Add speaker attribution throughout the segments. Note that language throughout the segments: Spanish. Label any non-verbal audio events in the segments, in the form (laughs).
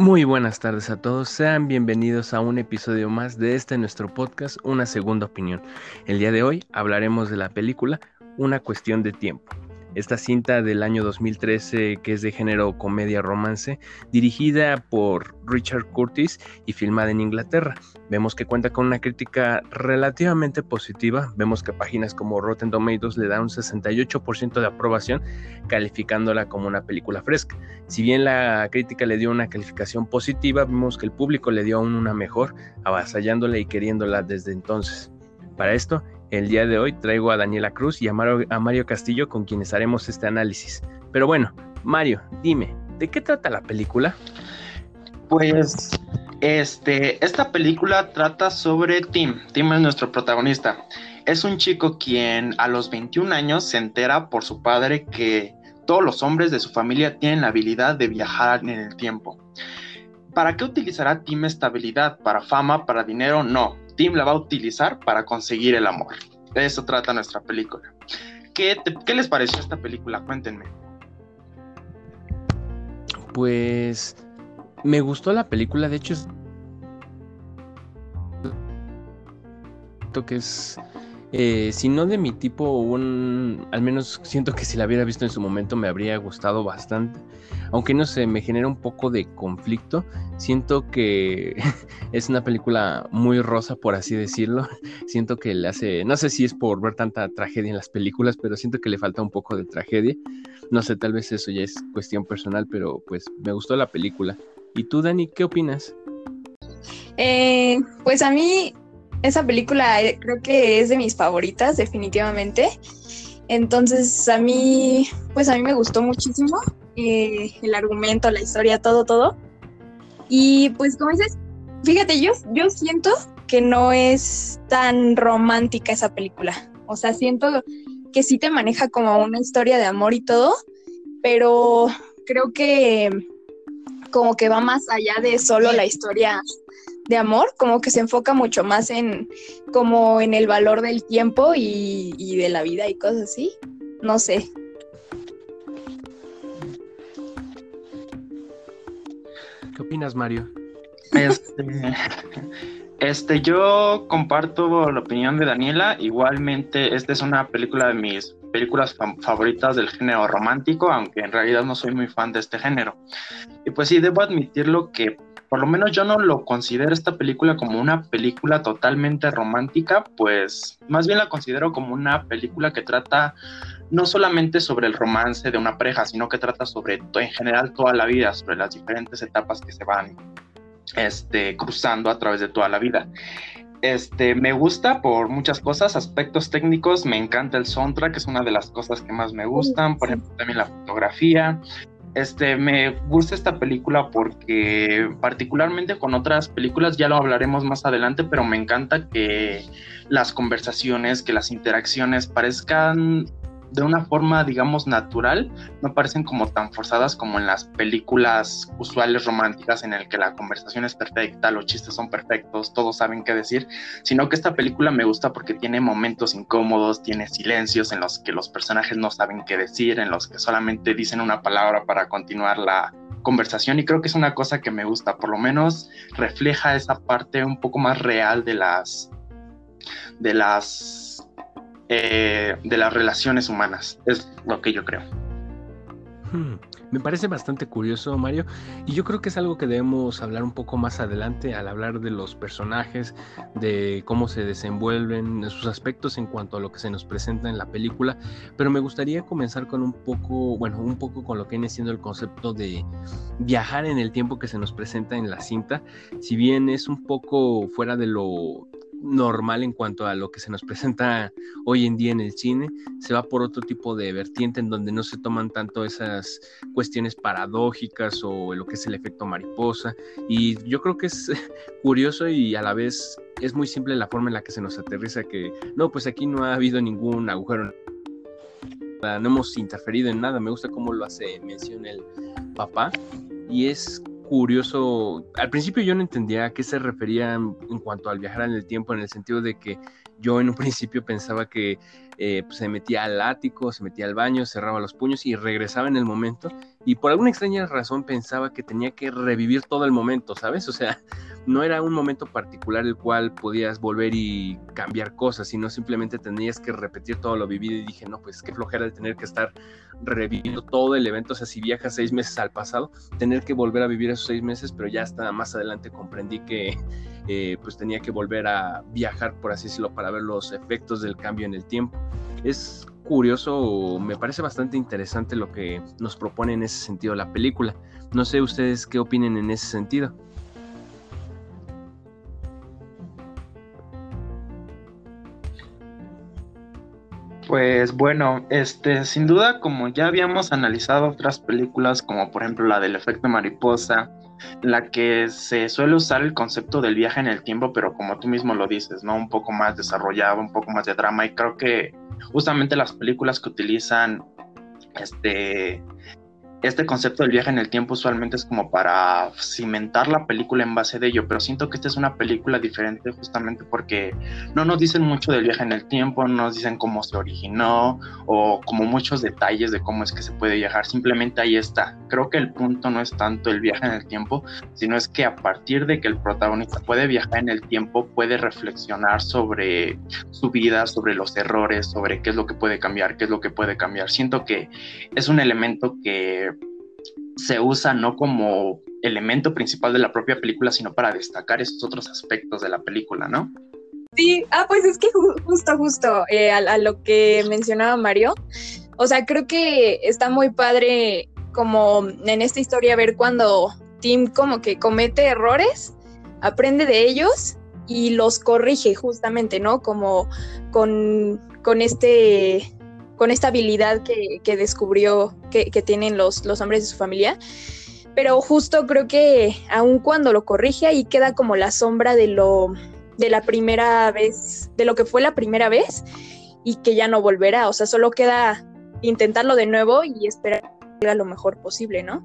Speaker 1: Muy buenas tardes a todos, sean bienvenidos a un episodio más de este nuestro podcast, Una Segunda Opinión. El día de hoy hablaremos de la película Una Cuestión de Tiempo. Esta cinta del año 2013 que es de género comedia romance, dirigida por Richard Curtis y filmada en Inglaterra. Vemos que cuenta con una crítica relativamente positiva, vemos que páginas como Rotten Tomatoes le da un 68% de aprobación, calificándola como una película fresca. Si bien la crítica le dio una calificación positiva, vemos que el público le dio aún una mejor, avasallándola y queriéndola desde entonces. Para esto, el día de hoy traigo a Daniela Cruz y a Mario, Castillo con quienes haremos este análisis. Pero bueno, Mario, dime, ¿de qué trata la película?
Speaker 2: Pues este, esta película trata sobre Tim. Tim es nuestro protagonista. Es un chico quien a los 21 años se entera por su padre que todos los hombres de su familia tienen la habilidad de viajar en el tiempo. ¿Para qué utilizará Tim esta habilidad? ¿Para fama? ¿Para dinero? No. Tim la va a utilizar para conseguir el amor. De eso trata nuestra película. ¿Qué, les pareció esta película? Cuéntenme.
Speaker 1: Pues me gustó la película, de hecho es que es eh, si no de mi tipo, un, al menos siento que si la hubiera visto en su momento me habría gustado bastante. Aunque no sé, me genera un poco de conflicto. Siento que (laughs) es una película muy rosa, por así decirlo. (laughs) Siento que le hace, no sé si es por ver tanta tragedia en las películas, pero siento que le falta un poco de tragedia. No sé, tal vez eso ya es cuestión personal, pero pues me gustó la película. ¿Y tú, Dani, qué opinas?
Speaker 3: Eh, pues a mí esa película eh, creo que es de mis favoritas, definitivamente. Entonces, a mí, pues a mí me gustó muchísimo eh, el argumento, la historia, todo, todo. Y pues como dices, fíjate, yo, yo siento que no es tan romántica esa película. O sea, siento que sí te maneja como una historia de amor y todo, pero creo que como que va más allá de solo la historia de amor, como que se enfoca mucho más en como en el valor del tiempo y, de la vida y cosas así. No sé.
Speaker 1: ¿Qué opinas, Mario?
Speaker 2: Este, este, yo comparto la opinión de Daniela. Igualmente, esta es una película de mis películas favoritas del género romántico, aunque en realidad no soy muy fan de este género. Y pues sí, debo admitirlo que por lo menos yo no lo considero esta película como una película totalmente romántica, pues más bien la considero como una película que trata no solamente sobre el romance de una pareja, sino que trata sobre en general toda la vida, sobre las diferentes etapas que se van este, cruzando a través de toda la vida. Este, me gusta por muchas cosas, aspectos técnicos, me encanta el soundtrack, es una de las cosas que más me gustan, por ejemplo, también la fotografía, este, me gusta esta película porque particularmente con otras películas, ya lo hablaremos más adelante, pero me encanta que las conversaciones, que las interacciones parezcan de una forma, digamos, natural, no parecen como tan forzadas como en las películas usuales románticas en el que la conversación es perfecta, los chistes son perfectos, todos saben qué decir, sino que esta película me gusta porque tiene momentos incómodos, tiene silencios en los que los personajes no saben qué decir, en los que solamente dicen una palabra para continuar la conversación y creo que es una cosa que me gusta, por lo menos refleja esa parte un poco más real de las de las eh, de las relaciones humanas. Es lo que yo creo.
Speaker 1: Hmm, me parece bastante curioso, Mario, y yo creo que es algo que debemos hablar un poco más adelante al hablar de los personajes, de cómo se desenvuelven, de sus aspectos en cuanto a lo que se nos presenta en la película, pero me gustaría comenzar con un poco, bueno, un poco con lo que viene siendo el concepto de viajar en el tiempo que se nos presenta en la cinta, si bien es un poco fuera de lo normal en cuanto a lo que se nos (laughs) presenta hoy en día en el cine, se va por otro tipo de vertiente en donde no se toman tanto esas cuestiones paradójicas o lo que es el efecto mariposa. Y yo creo que es (laughs) curioso y a la vez es muy simple la forma en la que se nos aterriza que no, pues aquí no ha habido ningún agujero. No hemos interferido en nada. Me gusta cómo lo hace mención el papá. Y es curioso. Al principio yo no entendía a qué se refería en, cuanto al viajar en el tiempo, en el sentido de que yo en un (laughs) principio pensaba que eh, pues, se metía al ático, se metía al baño, cerraba los puños y regresaba en el momento. Y por alguna extraña razón pensaba que tenía que revivir todo el momento, ¿sabes? O sea, (laughs) no era un momento particular el cual podías volver y cambiar cosas, sino simplemente tenías que repetir todo lo vivido y dije, no, pues qué flojera de tener que estar reviviendo todo el evento, o sea, si viajas seis meses al pasado, tener que volver a vivir esos seis meses, pero ya hasta más adelante comprendí que (laughs) eh, pues tenía que volver a viajar, por así decirlo, para ver los efectos del cambio en el tiempo. Es curioso, me parece bastante interesante lo que nos propone en ese sentido la película. No sé ustedes qué opinen en ese sentido.
Speaker 2: Pues bueno, este, sin duda, como ya habíamos analizado otras películas, como por ejemplo la del efecto mariposa, la que se suele usar el concepto del viaje en el tiempo, pero como tú mismo lo dices, ¿no? Un poco más desarrollado, un poco más de drama, y creo que justamente las películas que utilizan este este concepto del viaje en el tiempo usualmente es como para cimentar la película en base de ello, pero siento que esta es una película diferente justamente porque no nos dicen mucho del viaje en el tiempo, no nos dicen cómo se originó o como muchos detalles de cómo es que se puede viajar, simplemente ahí está. Creo que el punto no es tanto el viaje en el tiempo, sino es que a partir de que el protagonista puede viajar en el tiempo, puede reflexionar sobre su vida, sobre los errores, sobre qué es lo que puede cambiar, qué es lo que puede cambiar. Siento que es un elemento que se usa no como elemento principal de la propia película, sino para destacar esos otros aspectos de la película, ¿no?
Speaker 3: Sí, ah, pues es que justo, justo eh, a, lo que mencionaba Mario, o sea, creo que está muy padre como en esta historia ver cuando Tim como que comete errores, aprende de ellos y los corrige justamente, ¿no? Como con, con este con esta habilidad que, descubrió que, tienen los, los hombres de su familia. Pero justo creo que aun cuando lo corrige, ahí queda como la sombra de lo de la primera vez, de lo que fue la primera vez y que ya no volverá. O sea, solo queda intentarlo de nuevo y esperar que haga lo mejor posible, ¿no?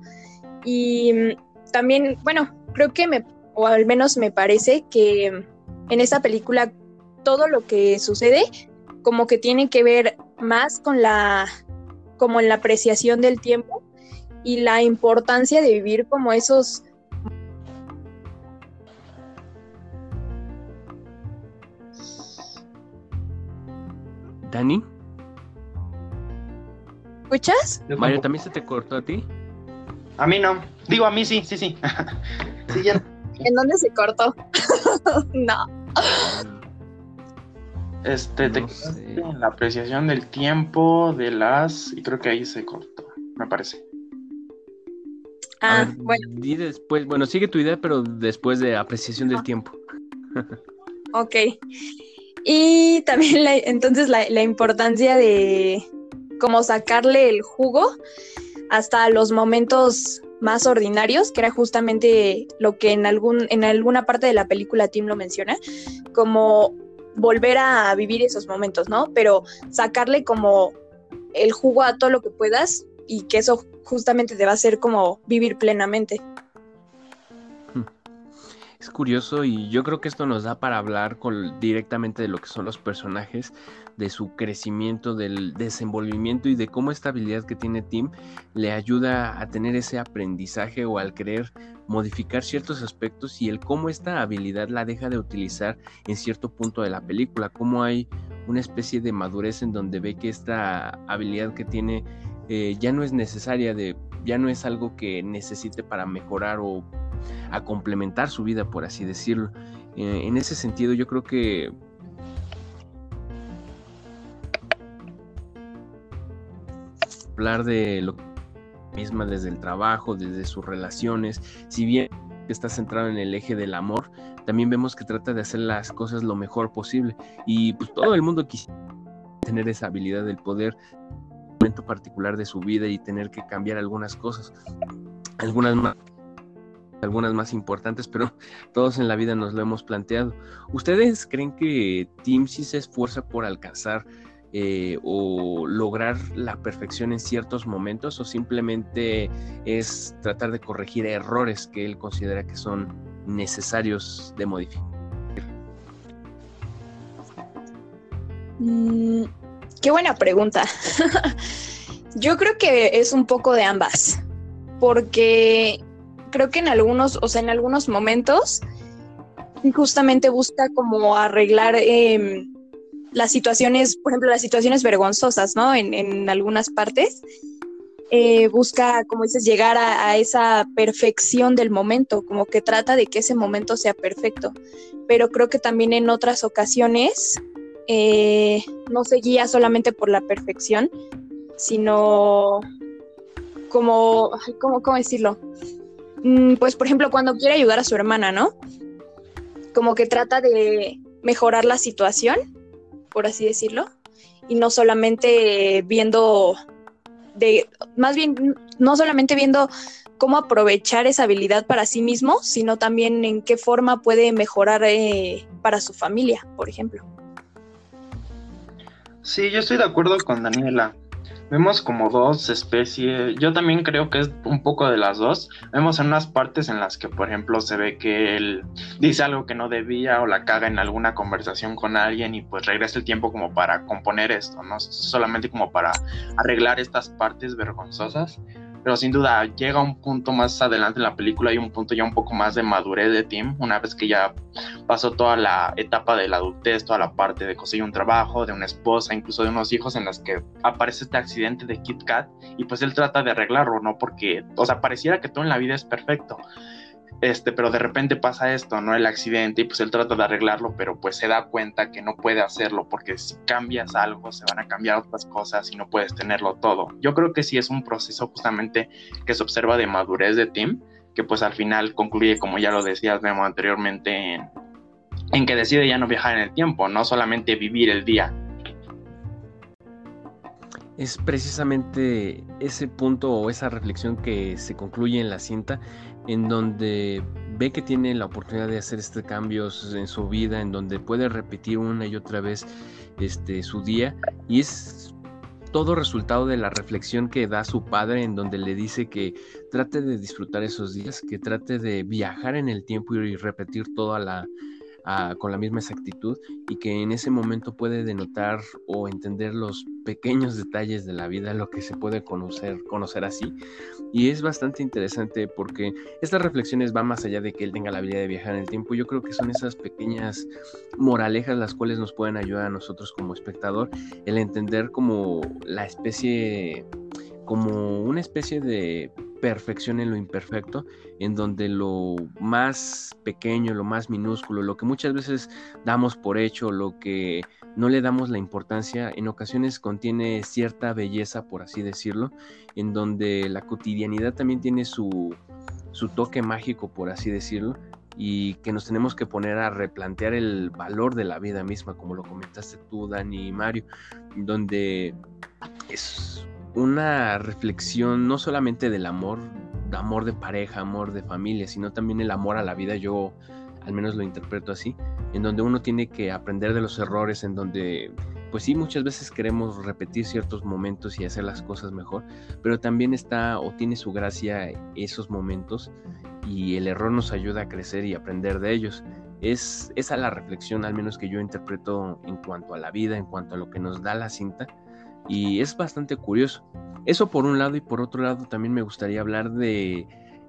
Speaker 3: Y mm, también, bueno, creo que me, o al menos me parece que en esta película todo lo que sucede como que tiene que ver más con la, como en la apreciación del tiempo y la importancia de vivir como esos
Speaker 1: Dani.
Speaker 3: ¿Escuchas?
Speaker 1: Mario, ¿también se te cortó a ti?
Speaker 2: A mí no. Digo, a mí sí, sí, sí. (laughs)
Speaker 3: ¿En dónde se cortó? (laughs) no.
Speaker 2: Este, te en la apreciación del tiempo, de las. Y creo que ahí se cortó, me parece.
Speaker 3: Ah, bueno.
Speaker 1: Y después, bueno, sigue tu idea, pero después de apreciación del tiempo.
Speaker 3: ok. Y también entonces la, la, importancia de como sacarle el jugo hasta los momentos más ordinarios, que era justamente lo que en algún, en alguna parte de la película Tim lo menciona, como volver a vivir esos momentos, ¿no? Pero sacarle como el jugo a todo lo que puedas y que eso justamente te va a hacer como vivir plenamente.
Speaker 1: Es curioso y yo creo que esto nos da para hablar directamente de lo que son los personajes, de su crecimiento, del desenvolvimiento y de cómo esta habilidad que tiene Tim le ayuda a tener ese aprendizaje o al querer modificar ciertos aspectos y el cómo esta habilidad la deja de utilizar en cierto punto de la película, cómo hay una especie de madurez en donde ve que esta habilidad que tiene eh, ya no es necesaria de ya no es algo que necesite para mejorar o a complementar su vida, por así decirlo. Eh, en ese sentido, yo creo que hablar de lo misma desde el trabajo, desde sus relaciones, si bien está centrado en el eje del amor, también vemos que trata de hacer las cosas lo mejor posible y pues todo el mundo quisiera tener esa habilidad del poder momento particular de su vida y tener que cambiar algunas cosas, algunas más algunas más importantes, pero (laughs) todos en la vida nos lo hemos planteado. ¿Ustedes creen que Tim sí se esfuerza por alcanzar eh, o lograr la perfección en ciertos momentos o simplemente es tratar de corregir errores que él considera que son necesarios de modificar?
Speaker 3: Mm, qué buena pregunta. (laughs) Yo creo que es un poco de ambas porque creo que en algunos, o sea, en algunos momentos justamente busca como arreglar em, las situaciones, por ejemplo, las situaciones vergonzosas, ¿no? En, algunas partes. Eh, busca, como dices, llegar a, esa perfección del momento, como que trata de que ese momento sea perfecto. Pero creo que también en otras ocasiones eh, no se guía solamente por la perfección, sino como, ¿cómo, cómo decirlo? Mm, pues, por ejemplo, cuando quiere ayudar a su hermana, ¿no? Como que trata de mejorar la situación, por así decirlo, y no solamente viendo de, más bien, no solamente viendo cómo aprovechar esa habilidad para sí mismo, sino también en qué forma puede mejorar eh, para su familia, por ejemplo.
Speaker 2: Sí, yo estoy de acuerdo con Daniela. Vemos como dos especies, yo también creo que es un poco de las dos. Vemos en unas partes en las que, por ejemplo, se ve que él dice algo que no debía o la caga en alguna conversación con alguien y pues regresa el tiempo como para componer esto, no solamente como para arreglar estas partes vergonzosas pero sin duda llega un punto más adelante en la película y un punto ya un poco más de madurez de Tim, una vez que ya pasó toda la etapa de la adultez, toda la parte de conseguir un trabajo, de una esposa, incluso de unos hijos en las que aparece este accidente de Kit Kat y pues él trata de arreglarlo, ¿no? Porque, o sea, pareciera que todo en la vida es perfecto, este, pero de repente pasa esto, ¿no? El accidente y pues él trata de arreglarlo, pero pues se da cuenta que no puede hacerlo porque si cambias algo se van a cambiar otras cosas y no puedes tenerlo todo. Yo creo que sí es un proceso justamente que se observa de madurez de Tim, que pues al final concluye, como ya lo decías, anteriormente, en, en que decide ya no viajar en el tiempo, no solamente vivir el día,
Speaker 1: es precisamente ese punto o esa reflexión que se concluye en la cinta, en donde ve que tiene la oportunidad de hacer este cambios en su vida, en donde puede repetir una y otra vez este, su día, y es todo resultado de la reflexión que da su padre, en donde le dice que trate de disfrutar esos días, que trate de viajar en el tiempo y repetir toda la, con la misma exactitud y que en ese momento puede denotar o entender los pequeños detalles de la vida, lo que se puede conocer, conocer así. Y es bastante interesante porque estas reflexiones van más allá de que él tenga la habilidad de viajar en el tiempo. Yo creo que son esas pequeñas moralejas las cuales nos pueden ayudar a nosotros como espectador el entender como la especie, como una especie de perfección en lo imperfecto, en donde lo más pequeño, lo más minúsculo, lo que muchas veces damos por hecho, lo que no le damos la importancia, en ocasiones contiene cierta belleza, por así decirlo, en donde la cotidianidad también tiene su, su toque mágico, por así decirlo, y que nos tenemos que poner a replantear el valor de la vida misma, como lo comentaste tú, Dani y Mario, donde es una reflexión no solamente del amor, amor de pareja, amor de familia, sino también el amor a la vida, yo al menos lo interpreto así, en donde uno tiene que aprender de los errores, en donde pues sí, muchas veces queremos repetir ciertos momentos y hacer las cosas mejor, pero también está o tiene su gracia esos momentos y el error nos ayuda a crecer y aprender de ellos. Es esa la reflexión al menos que yo interpreto en cuanto a la vida, en cuanto a lo que nos da la cinta y es bastante curioso. Eso por un lado y por otro lado también me gustaría hablar de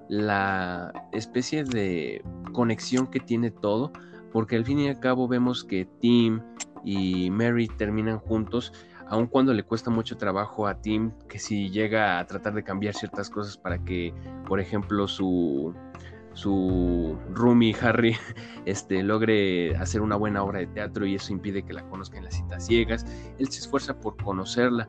Speaker 1: la especie de conexión que tiene todo, porque al fin y al cabo vemos que Tim y Mary terminan juntos, aun cuando le cuesta mucho trabajo a Tim que si llega a tratar de cambiar ciertas cosas para que, por ejemplo, su su roomie Harry (laughs) este, logre hacer una buena obra de teatro y eso impide que la conozca en las citas ciegas. Él se esfuerza por conocerla.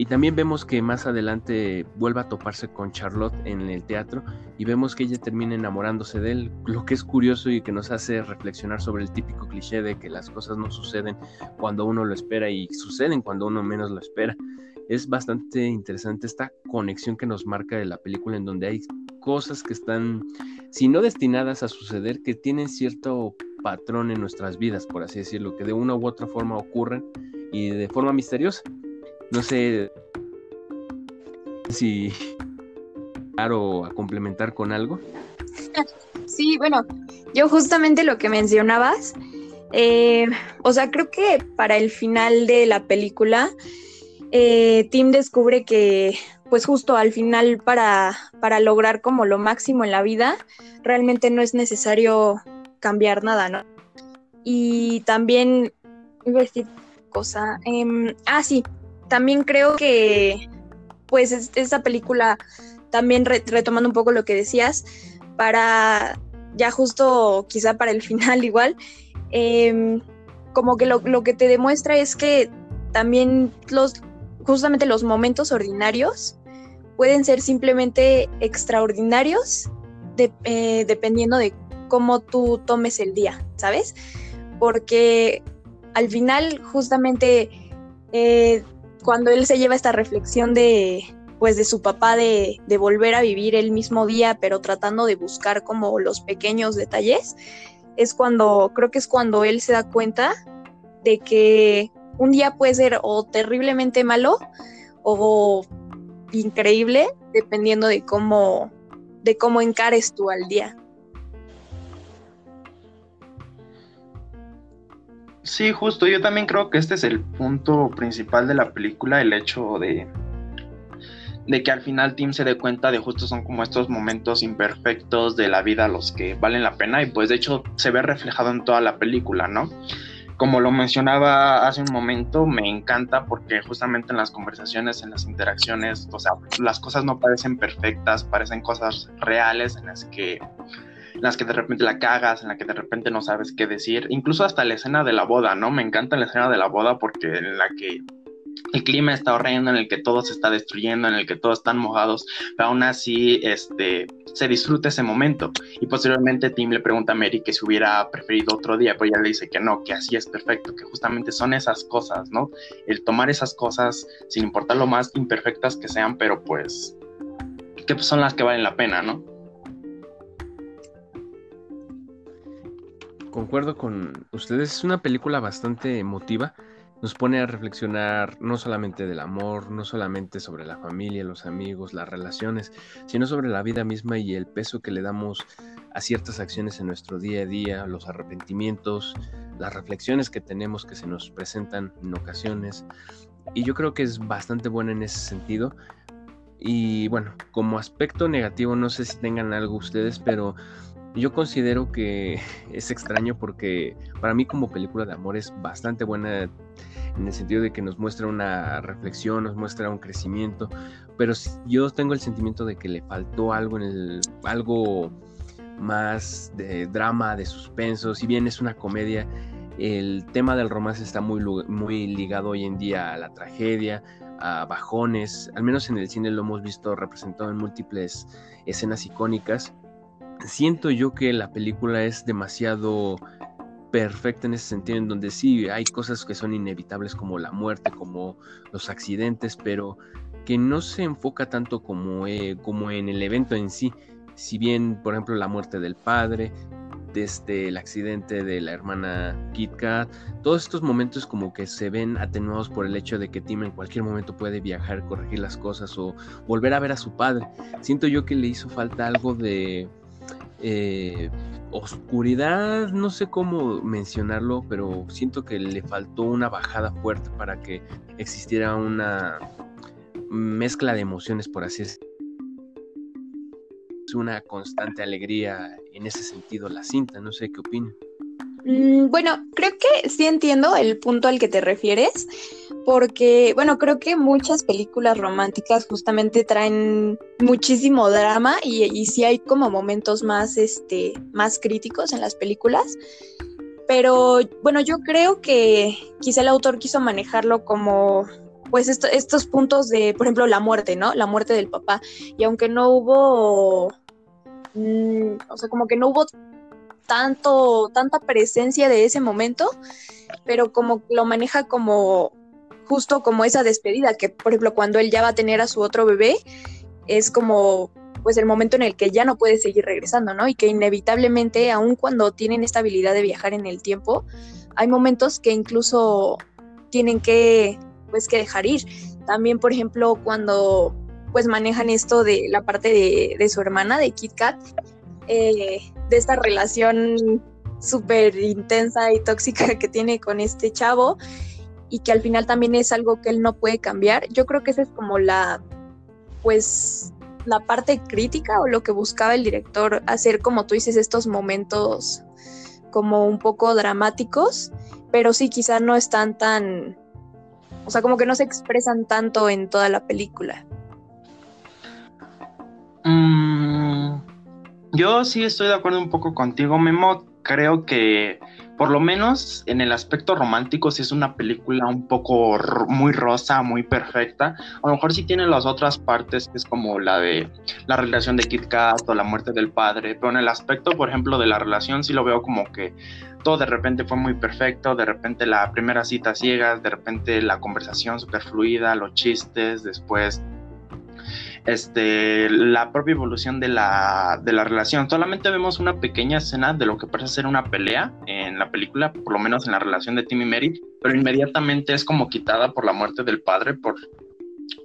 Speaker 1: Y también vemos que más adelante vuelve a toparse con Charlotte en el teatro y vemos que ella termina enamorándose de él, lo que es curioso y que nos hace reflexionar sobre el típico cliché de que las cosas no suceden cuando uno lo espera y suceden cuando uno menos lo espera. Es bastante interesante esta conexión que nos marca de la película en donde hay cosas que están, si no destinadas a suceder, que tienen cierto patrón en nuestras vidas, por así decirlo, que de una u otra forma ocurren y de forma misteriosa. No sé si claro a complementar con algo.
Speaker 3: Sí, bueno, yo justamente lo que mencionabas, eh, o sea, creo que para el final de la película, eh, Tim descubre que pues justo al final para, para lograr como lo máximo en la vida, realmente no es necesario cambiar nada, ¿no? Y también, cosa, em, ah, sí, también creo que pues esta película, también retomando un poco lo que decías, para ya justo quizá para el (laughs) final igual, em, como que lo, lo, que te demuestra es que también los, justamente los momentos ordinarios pueden ser simplemente extraordinarios eh, dependiendo de cómo tú tomes el día, ¿sabes? Porque al final justamente eh, cuando él se lleva esta reflexión de pues de su papá de, volver a vivir el mismo día, pero tratando de buscar como los pequeños detalles, es cuando, creo que es cuando él se da cuenta de que un día puede ser o terriblemente malo o increíble, dependiendo de cómo, de cómo encares tú al día.
Speaker 2: Sí, justo, yo también creo que este es el punto principal de la película, el hecho de, de que al final Tim se dé cuenta de justo son como estos momentos imperfectos de la vida los que valen la pena y pues de hecho se ve reflejado en toda la película, ¿no? como lo mencionaba hace un momento, me encanta porque justamente en las conversaciones, en las interacciones, o sea, las cosas no parecen perfectas, parecen cosas reales en las que en las que de repente la cagas, en la que de repente no sabes qué decir, incluso hasta la escena de la boda, ¿no? Me encanta la escena de la boda porque en la que el clima está horrendo, en el que todo se está destruyendo, en el que todos están mojados, pero aún así este, se disfruta ese momento. Y posteriormente Tim le pregunta a Mary que si hubiera preferido otro día, pero ella le dice que no, que así es perfecto, que justamente son esas cosas, ¿no? El tomar esas cosas, sin importar lo más imperfectas que sean, pero pues que son las que valen la pena, ¿no?
Speaker 1: Concuerdo con ustedes, es una película bastante emotiva nos pone a reflexionar no solamente del amor, no solamente sobre la familia, los amigos, las relaciones, sino sobre la vida misma y el peso que le damos a ciertas acciones en nuestro día a día, los arrepentimientos, las reflexiones que tenemos que se nos presentan en ocasiones. Y yo creo que es bastante buena en ese sentido. Y bueno, como aspecto negativo, no sé si tengan algo ustedes, pero yo considero que (laughs) es extraño porque para mí como película de amor es bastante buena en el sentido de que nos muestra una reflexión, nos muestra un crecimiento, pero yo tengo el sentimiento de que le faltó algo en el algo más de drama, de suspenso, si bien es una comedia, el tema del romance está muy, muy ligado hoy en día a la tragedia, a bajones, al menos en el cine lo hemos visto representado en múltiples escenas icónicas. Siento yo que la película es demasiado perfecta en ese sentido, en donde sí hay cosas que son inevitables como la muerte, como los accidentes, pero que no se enfoca tanto como, eh, como en el evento en sí. Si bien, por ejemplo, la muerte del padre, desde el accidente de la hermana Kit Kat, todos estos momentos como que se ven atenuados por el hecho de que Tim en cualquier momento puede viajar, corregir las cosas o volver a ver a su padre. Siento yo que le hizo falta algo de eh, oscuridad, no sé cómo mencionarlo, pero siento que le faltó una bajada fuerte para que existiera una mezcla de emociones, por así decirlo. Es una constante alegría en ese sentido la cinta, no sé qué opinan.
Speaker 3: Mm, bueno, creo que sí entiendo el punto al que te refieres, porque, bueno, creo que muchas películas románticas justamente traen muchísimo drama y, y sí hay como momentos más, este, más críticos en las películas. Pero bueno, yo creo que quizá el autor quiso manejarlo como pues estos puntos de, por ejemplo, la muerte, ¿no? La muerte del papá. Y aunque no hubo, mm, o sea, como que no hubo tanto, tanta presencia de ese momento, pero como lo maneja como justo como esa despedida, que por ejemplo cuando él ya va a tener a su otro bebé, es como pues el momento en el que ya no puede seguir regresando, ¿no? Y que inevitablemente, aun cuando tienen esta habilidad de viajar en el tiempo, hay momentos que incluso tienen que, pues, que dejar ir. También, por ejemplo, cuando pues manejan esto de la parte de, de su hermana, de Kit Kat, eh, de esta relación súper intensa y tóxica que tiene con este chavo y que al final también es algo que él no puede cambiar. Yo creo que esa es como la, pues la parte crítica o lo que buscaba el director hacer, como tú dices, estos momentos como un poco dramáticos, pero sí quizá no están tan, o sea, como que no se expresan tanto en toda la película.
Speaker 2: Mm, yo sí estoy de acuerdo un poco contigo, Memo. Creo que por lo menos en el aspecto romántico, si es una película un poco muy rosa, muy perfecta. A lo mejor sí tiene las otras partes, que es como la de la relación de Kit Kat o la muerte del padre, pero en el aspecto, por ejemplo, de la relación, sí lo veo como que todo de repente fue muy perfecto, de repente la primera cita ciegas, de repente la conversación súper fluida, los chistes, después este, la propia evolución de la, de la relación. Solamente vemos una pequeña escena de lo que parece ser una pelea en la película, por lo menos en la relación de Tim y Mary, pero inmediatamente es como quitada por la muerte del padre, por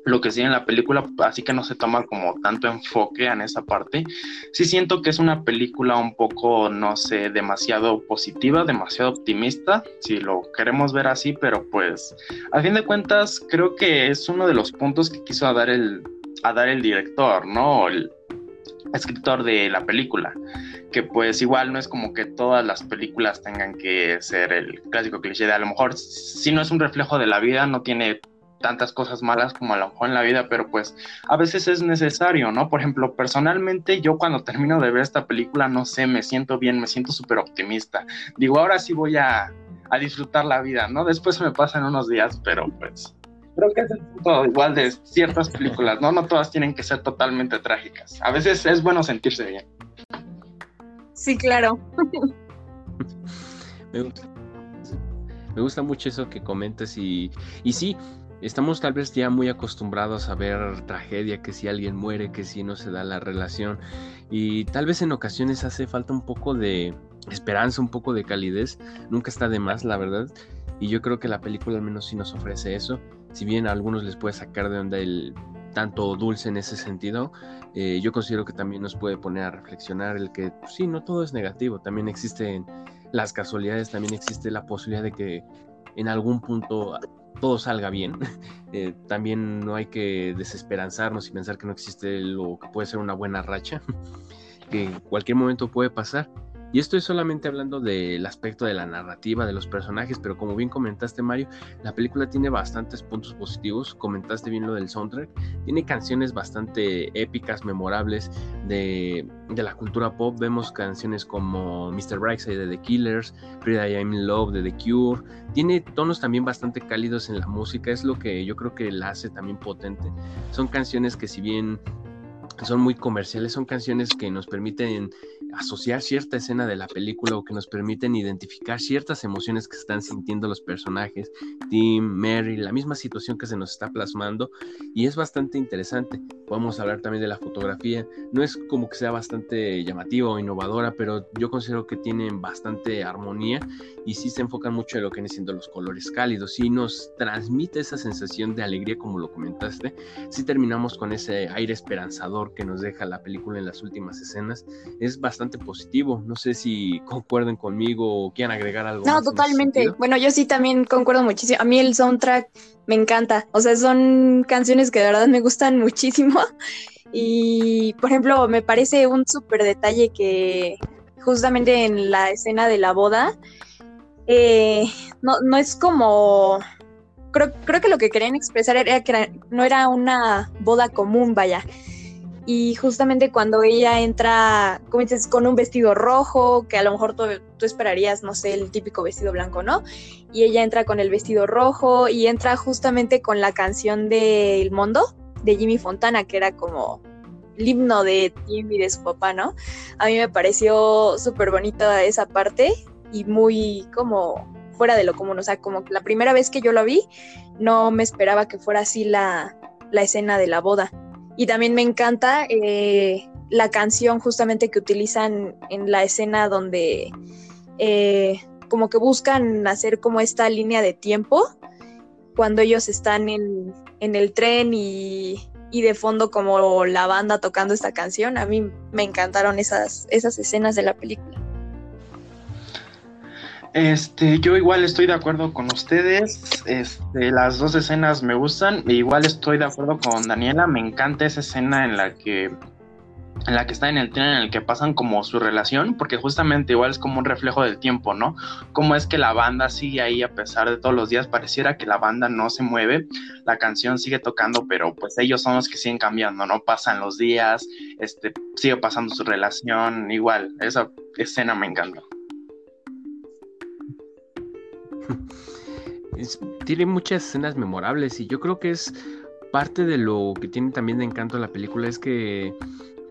Speaker 2: lo que sigue en la película, así que no se toma como tanto enfoque en esa parte. Sí siento que es una película un poco, no sé, demasiado positiva, demasiado optimista, si lo queremos ver así, pero pues a fin de cuentas creo que es uno de los puntos que quiso dar el a dar el director, ¿no? El escritor de la película. Que pues igual no es como que todas las películas tengan que ser el clásico cliché de a lo mejor si no es un reflejo de la vida, no tiene tantas cosas malas como a lo mejor en la vida, pero pues a veces es necesario, ¿no? Por ejemplo, personalmente yo cuando termino de ver esta película, no sé, me siento bien, me siento súper optimista. Digo, ahora sí voy a, a disfrutar la vida, ¿no? Después me pasan unos días, pero pues creo que es el punto igual de ciertas películas, ¿no? No todas tienen que ser totalmente trágicas. A veces es bueno sentirse bien.
Speaker 3: Sí, claro. (laughs)
Speaker 1: Me gusta, mucho eso que comentas y, y sí, estamos tal vez ya muy acostumbrados a ver tragedia, que si alguien muere, que si no se da la relación y tal vez en ocasiones hace falta un poco de esperanza, un poco de calidez, nunca está de más, la verdad. Y yo creo que la película al menos sí nos ofrece eso si bien a algunos les puede sacar de onda el tanto dulce en ese sentido, eh, yo considero que también nos puede poner a reflexionar el que pues sí, no todo es negativo, también existen las casualidades, también existe la posibilidad de que en algún punto todo salga bien. (laughs) Eh, también no hay que desesperanzarnos y pensar que no existe lo que puede ser una buena racha, (laughs) que en cualquier momento puede pasar. Y esto es solamente hablando del aspecto de la narrativa, de los personajes, pero como bien comentaste Mario, la película tiene bastantes puntos positivos, comentaste bien lo del soundtrack, tiene canciones bastante épicas, memorables de, la cultura pop, vemos canciones como Mr. Brightside de The Killers, Frida I'm in Love de The Cure, tiene tonos también bastante cálidos en la música, es lo que yo creo que la hace también potente, son canciones que si bien son muy comerciales, son canciones que nos permiten asociar cierta escena de la película o que nos permiten identificar ciertas emociones que están sintiendo los personajes, Tim, Mary, la misma situación que se nos está plasmando y es bastante interesante. Podemos hablar también de la fotografía, no es como que sea bastante llamativa o innovadora, pero yo considero que tienen bastante armonía y sí se enfocan mucho en lo que vienen siendo los colores cálidos y nos transmite esa sensación de alegría como lo comentaste. Si terminamos con ese aire esperanzador que nos deja la película en las últimas escenas, es bastante positivo. No sé si concuerden conmigo o quieran agregar algo.
Speaker 3: No, totalmente. Bueno, yo sí también concuerdo muchísimo. A mí el soundtrack me encanta. O sea, son canciones que de verdad me gustan (laughs) muchísimo. Y, por ejemplo, me parece un súper detalle que justamente en la escena de la boda, eh, no, no es como... Creo, creo que lo que querían expresar era que no era una boda común, vaya, y justamente cuando ella entra, como dices, con un vestido rojo, que a lo mejor tú, esperarías, no sé, el típico vestido blanco, ¿no? Y ella entra con el vestido rojo y entra justamente con la canción de El Mundo de Jimmy Fontana, que era como el himno de Tim y de su papá, ¿no? A mí me pareció súper bonita esa parte y muy como fuera de lo común, o sea, como la primera vez que yo lo vi, no me esperaba que fuera así la, la escena de la boda. Y también me encanta eh, la canción justamente que utilizan en la escena donde eh, como que buscan hacer como esta línea de tiempo cuando ellos están en, el tren y, de fondo como la banda tocando esta canción. A mí me encantaron esas, esas escenas de la película.
Speaker 2: Este, yo igual estoy de acuerdo con ustedes. Este, las dos escenas me gustan. E igual estoy de acuerdo con Daniela. Me encanta esa escena en la que en la que está en el tren en el que pasan como su relación, porque justamente igual es como un reflejo del tiempo, ¿no? Cómo es que la banda sigue ahí a pesar de todos los días, pareciera que la banda no se mueve, la canción sigue tocando, pero pues ellos son los que siguen cambiando, ¿no? Pasan los días, este, sigue pasando su relación, igual, esa escena me
Speaker 1: tiene muchas escenas memorables y yo creo que es parte de lo que tiene también de encanto la película es que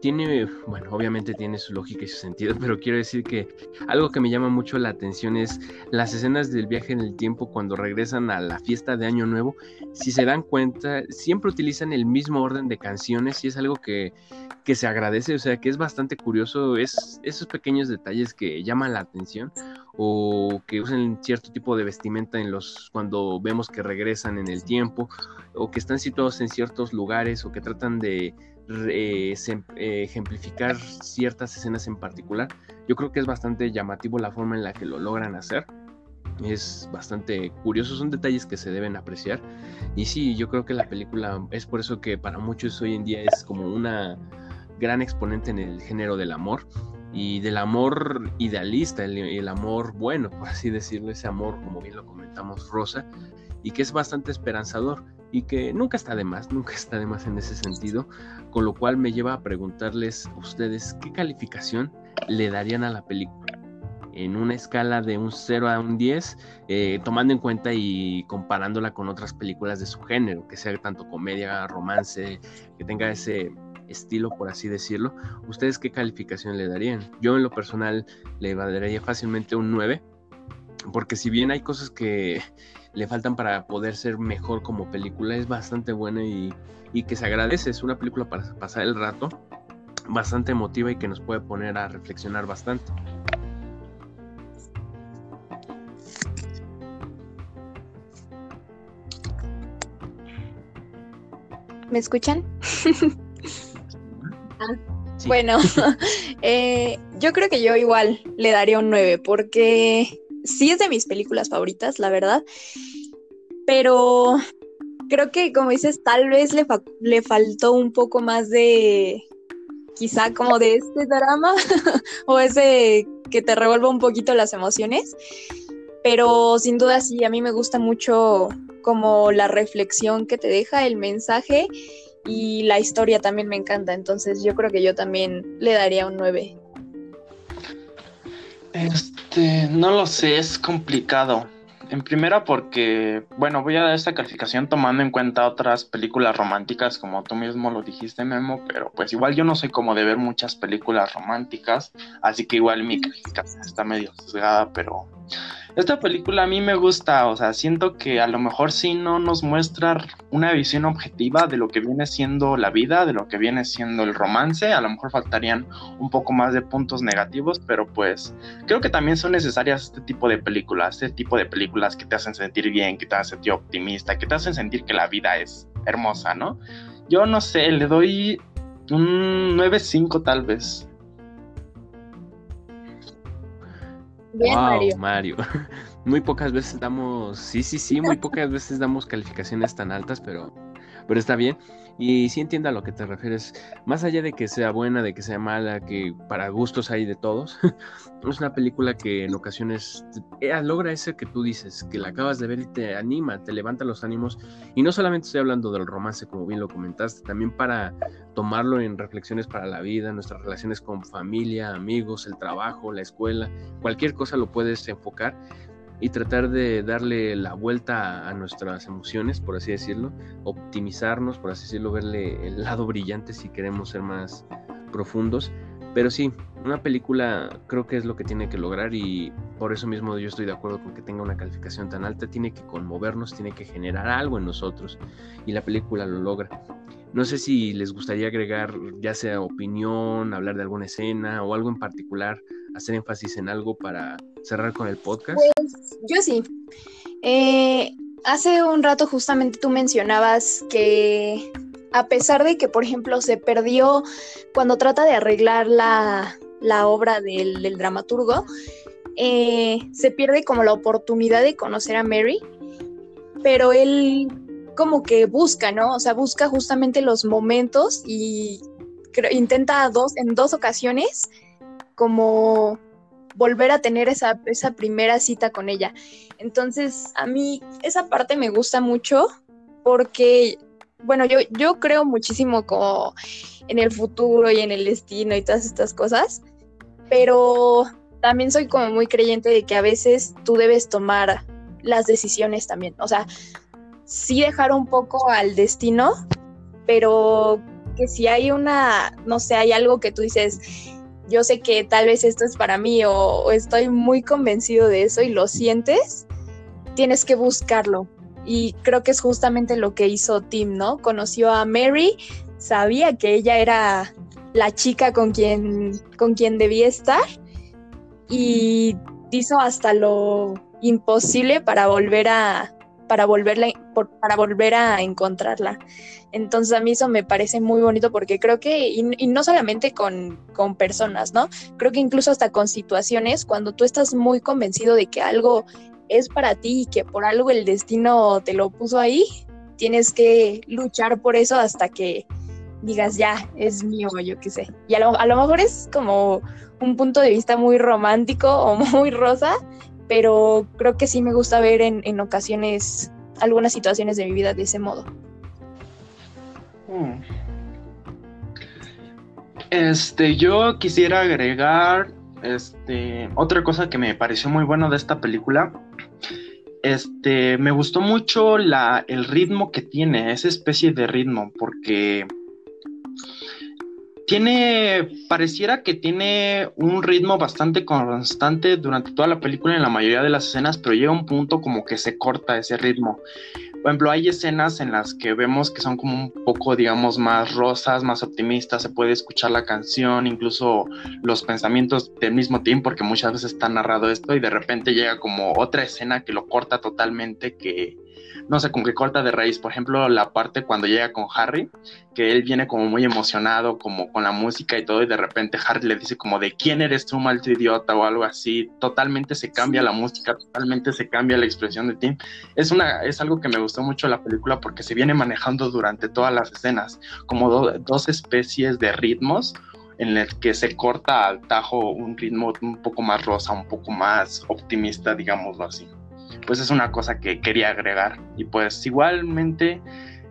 Speaker 1: tiene, bueno, obviamente tiene su lógica y su sentido, (laughs) pero quiero decir que algo que me llama mucho la atención es las escenas del viaje en el tiempo cuando regresan a la fiesta de Año Nuevo. Si se dan cuenta, siempre utilizan el mismo orden de canciones y es algo que, que se agradece, o sea, que es bastante curioso, es esos pequeños detalles que llaman la atención o que usen cierto tipo de vestimenta en los cuando vemos que regresan en el tiempo o que están situados en ciertos lugares o que tratan de eh, ejemplificar ciertas escenas en particular. Yo creo que es bastante llamativo la forma en la que lo logran hacer. Es bastante curioso, son detalles que se deben apreciar. Y sí, yo creo que la película es por eso que para muchos hoy en día es como una gran exponente en el género del amor y del amor idealista, el, el, amor bueno, por así decirlo, ese amor, como bien lo comentamos, rosa, y que es bastante esperanzador y que nunca está de más, nunca está de más en ese sentido, con lo cual me lleva a preguntarles a ustedes qué calificación le darían a la película en una escala de un 0 a un 10, eh, tomando en cuenta y comparándola con otras películas de su género, que sea tanto comedia, romance, que tenga ese estilo, por así decirlo. ¿Ustedes qué calificación le darían? Yo en lo personal le daría fácilmente un 9, porque si bien hay cosas que le faltan para poder ser mejor como película. Es bastante buena y, que se agradece. Es una película para pasar el rato, bastante emotiva y que nos puede poner a reflexionar bastante.
Speaker 3: ¿Me escuchan? (laughs) Bueno, (laughs) eh, yo creo que yo igual le daría un 9 porque sí es de mis películas favoritas, la verdad, pero creo que, como dices, tal vez le, le faltó un poco más de, quizá como de este drama, (laughs) o ese que te revuelva un poquito las emociones, pero sin duda sí, a mí me gusta mucho como la reflexión que te deja, el mensaje y la historia también me encanta, entonces yo creo que yo también le daría un 9.
Speaker 2: Este, no lo sé, es complicado. En primera porque, bueno, voy a dar esta calificación tomando en cuenta otras películas románticas, como tú mismo lo dijiste, Memo, pero pues igual yo no soy como de ver muchas películas románticas, así que igual mi calificación está medio sesgada, pero esta película a mí me gusta, o sea, siento que a lo mejor sí no nos muestra una visión objetiva de lo que viene siendo la vida, de lo que viene siendo el romance, a lo mejor faltarían un poco más de puntos negativos, pero pues creo que también son necesarias este tipo de películas, este tipo de películas que te hacen sentir bien, que te hacen sentir optimista, que te hacen sentir que la vida es hermosa, ¿no? Yo no sé, le doy un 9.5 tal vez.
Speaker 1: Wow, Mario. (laughs) Muy pocas veces damos, sí, sí, sí, muy pocas veces damos calificaciones tan altas, pero, pero está bien. Y sí entiendo a lo que te refieres. Más allá de que sea buena, de que sea mala, que para gustos hay de todos, (laughs) es una película que en ocasiones eh, logra ese que tú dices, que la acabas de ver y te anima, te levanta los ánimos. Y no solamente estoy hablando del romance, como bien lo comentaste, también para tomarlo en reflexiones para la vida, nuestras relaciones con familia, amigos, el trabajo, la escuela, cualquier cosa lo puedes enfocar y tratar de darle la vuelta a nuestras emociones, por así decirlo, optimizarnos, por así decirlo, verle el lado brillante si queremos ser más profundos. Pero sí, una película creo que es lo que tiene que lograr y por eso mismo yo estoy de acuerdo con que tenga una calificación tan alta, tiene que conmovernos, tiene que generar algo en nosotros y la película lo logra. No sé si les gustaría agregar ya sea opinión, hablar de alguna escena o algo en particular, hacer énfasis en algo para cerrar con el podcast.
Speaker 3: Pues yo sí. Eh, hace un rato justamente tú mencionabas que a pesar de que, por ejemplo, se perdió cuando trata de arreglar la, obra del, dramaturgo, eh, se pierde como la oportunidad de conocer a Mary, pero él como que busca, ¿no? O sea, busca justamente los momentos y intenta dos, en dos ocasiones como volver a tener esa, esa primera cita con ella. Entonces, a mí esa parte me gusta mucho porque, bueno, yo, yo creo muchísimo como en el futuro y en el destino y todas estas cosas, pero también soy como muy creyente de que a veces tú debes tomar las decisiones también. O sea, sí dejar un poco al destino, pero que si hay una, no sé, hay algo que tú dices, yo sé que tal vez esto es para mí o, estoy muy convencido de eso y lo sientes, tienes que buscarlo. Y creo que es justamente lo que hizo Tim, ¿no? Conoció a Mary, sabía que ella era la chica con quien, con quien debía estar y hizo hasta lo imposible para volver a, para volverla, para volver a encontrarla. Entonces a mí eso me parece muy bonito porque creo que, y, no solamente con, con, personas, ¿no? Creo que incluso hasta con situaciones, cuando tú estás muy convencido de que algo es para ti y que por algo el destino te lo puso ahí, tienes que luchar por eso hasta que digas, ya, es mío, yo qué sé. Y a lo, a lo mejor es como un punto de vista muy romántico o (laughs) muy rosa, pero creo que sí me gusta ver en, ocasiones algunas situaciones de mi vida de ese modo.
Speaker 2: Hmm. Este, yo quisiera agregar este, otra cosa que me pareció muy bueno de esta película. Este, me gustó mucho la, el ritmo que tiene, esa especie de ritmo, porque tiene, pareciera que tiene un ritmo bastante constante durante toda la película en la mayoría de las escenas, pero llega un punto como que se corta ese ritmo. Por ejemplo, hay escenas en las que vemos que son como un poco, digamos, más rosas, más optimistas, se puede escuchar la canción, incluso los pensamientos del mismo tiempo, porque muchas veces está narrado esto y de repente llega como otra escena que lo corta totalmente, que, no sé, como que corta de raíz. Por ejemplo, la parte cuando llega con Harry, que él viene como muy emocionado, como con la música y todo, y de repente Harry le dice como de quién eres tú, maldito idiota, o algo así. Totalmente se cambia la música, totalmente se cambia la expresión de Tim. Es, una, es algo que me gustó mucho la película porque se viene manejando durante todas las escenas, como dos especies de ritmos en el que se corta al tajo un ritmo un poco más rosa, un poco más optimista, digámoslo así pues es una cosa que quería agregar. Y pues igualmente,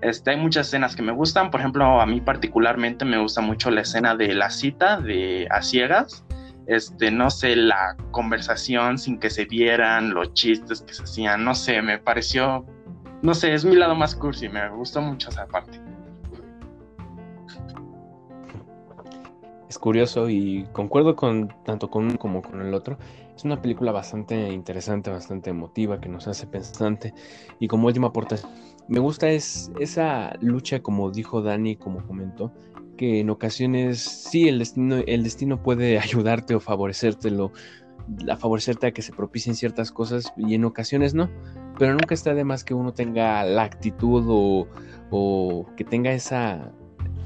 Speaker 2: este, hay muchas escenas que me gustan. Por ejemplo, a mí particularmente me gusta mucho la escena de la cita de A Ciegas. Este, no sé, la conversación sin que se vieran, los chistes que se hacían, no sé, me pareció, no sé, es mi lado más cursi, me gustó mucho esa parte.
Speaker 1: Es curioso y concuerdo con tanto con uno como con el otro. Es una película bastante interesante, bastante emotiva, que nos hace pensante. Y como última aportación, me gusta es esa lucha, como dijo Dani, como comentó, que en ocasiones sí el destino, el destino puede (laughs) ayudarte o favorecértelo, a favorecerte a que se propicien ciertas cosas y en ocasiones no. Pero nunca está de más que uno tenga la actitud o, o que tenga esa,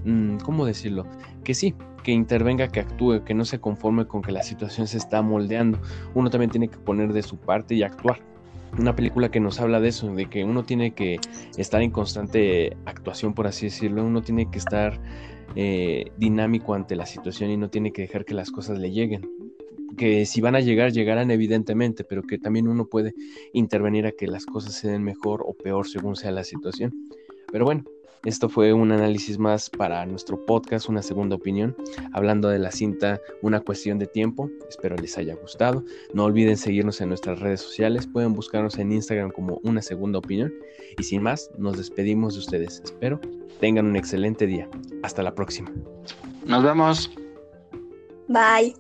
Speaker 1: mm, ¿cómo decirlo? Que sí, que intervenga, que actúe, que no se conforme con que la situación se está moldeando. Uno también tiene que poner de su parte y actuar. Una película que nos habla de eso, de que uno tiene que estar en constante actuación, por así decirlo. Uno tiene que estar eh, dinámico ante la situación y no tiene que dejar que las cosas le lleguen. Que si van a llegar, llegarán evidentemente, pero que también uno puede intervenir a que las cosas se den mejor o peor según sea la situación. Pero bueno, esto fue un análisis más para nuestro podcast, una segunda opinión, hablando de la cinta Una cuestión de tiempo. Espero les haya gustado. No olviden seguirnos en nuestras redes sociales. Pueden buscarnos en Instagram como Una segunda opinión. Y sin más, nos despedimos de ustedes. Espero tengan un excelente día. Hasta la próxima.
Speaker 2: Nos vemos.
Speaker 3: Bye.